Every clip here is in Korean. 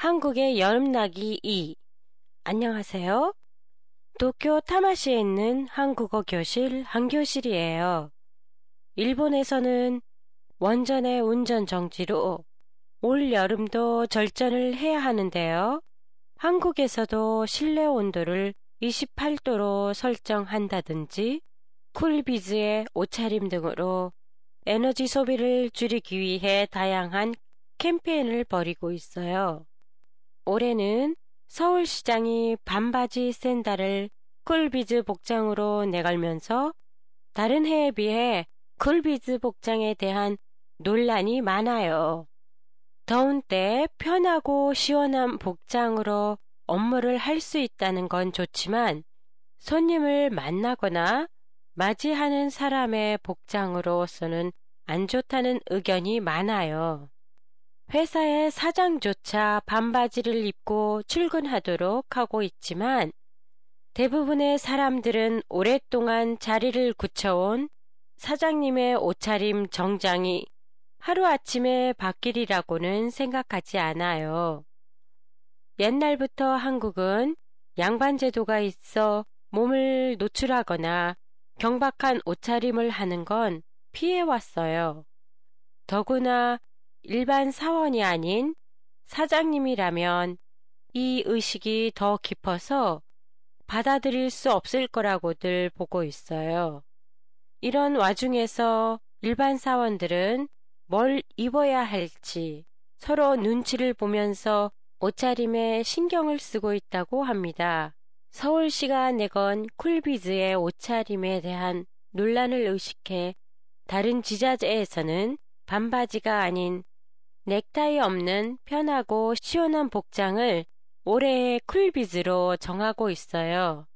한국의 여름나기 2. 안녕하세요. 도쿄 타마시에 있는 한국어 교실 한교실이에요. 일본에서는 원전의 운전 정지로 올 여름도 절전을 해야 하는데요. 한국에서도 실내 온도를 28도로 설정한다든지 쿨비즈의 옷차림 등으로 에너지 소비를 줄이기 위해 다양한 캠페인을 벌이고 있어요. 올해는 서울시장이 반바지 샌달을 쿨비즈 복장으로 내걸면서 다른 해에 비해 쿨비즈 복장에 대한 논란이 많아요. 더운 때 편하고 시원한 복장으로 업무를 할 수 있다는 건 좋지만 손님을 만나거나 맞이하는 사람의 복장으로서는 안 좋다는 의견이 많아요. 회사의 사장조차 반바지를 입고 출근하도록 하고 있지만 대부분의 사람들은 오랫동안 자리를 굳혀온 사장님의 옷차림 정장이 하루아침에 바뀌리라고는 생각하지 않아요. 옛날부터 한국은 양반제도가 있어 몸을 노출하거나 경박한 옷차림을 하는 건 피해왔어요. 더구나 일반 사원이 아닌 사장님이라면 이 의식이 더 깊어서 받아들일 수 없을 거라고들 보고 있어요. 이런 와중에서 일반 사원들은 뭘 입어야 할지 서로 눈치를 보면서 옷차림에 신경을 쓰고 있다고 합니다. 서울시가 내건 쿨비즈의 옷차림에 대한 논란을 의식해 다른 지자체에서는 반바지가 아닌 넥타이 없는 편하고 시원한 복장을 올해의 쿨비즈로 정하고 있어요.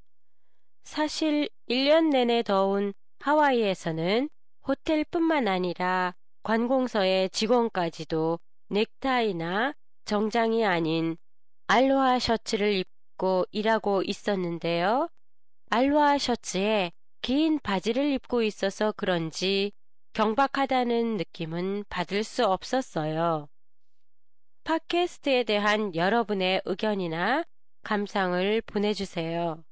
사실 1년 내내 더운 하와이에서는 호텔뿐만 아니라 관공서의 직원까지도 넥타이나 정장이 아닌 알로하 셔츠를 입고 일하고 있었는데요. 알로하 셔츠에 긴 바지를 입고 있어서 그런지 경박하다는 느낌은 받을 수 없었어요. 팟캐스트에 대한 여러분의 의견이나 감상을 보내주세요.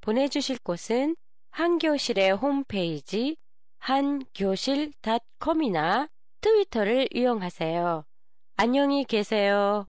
보내주실 곳은 한교실의 홈페이지 한교실.com이나 트위터를 이용하세요. 안녕히 계세요.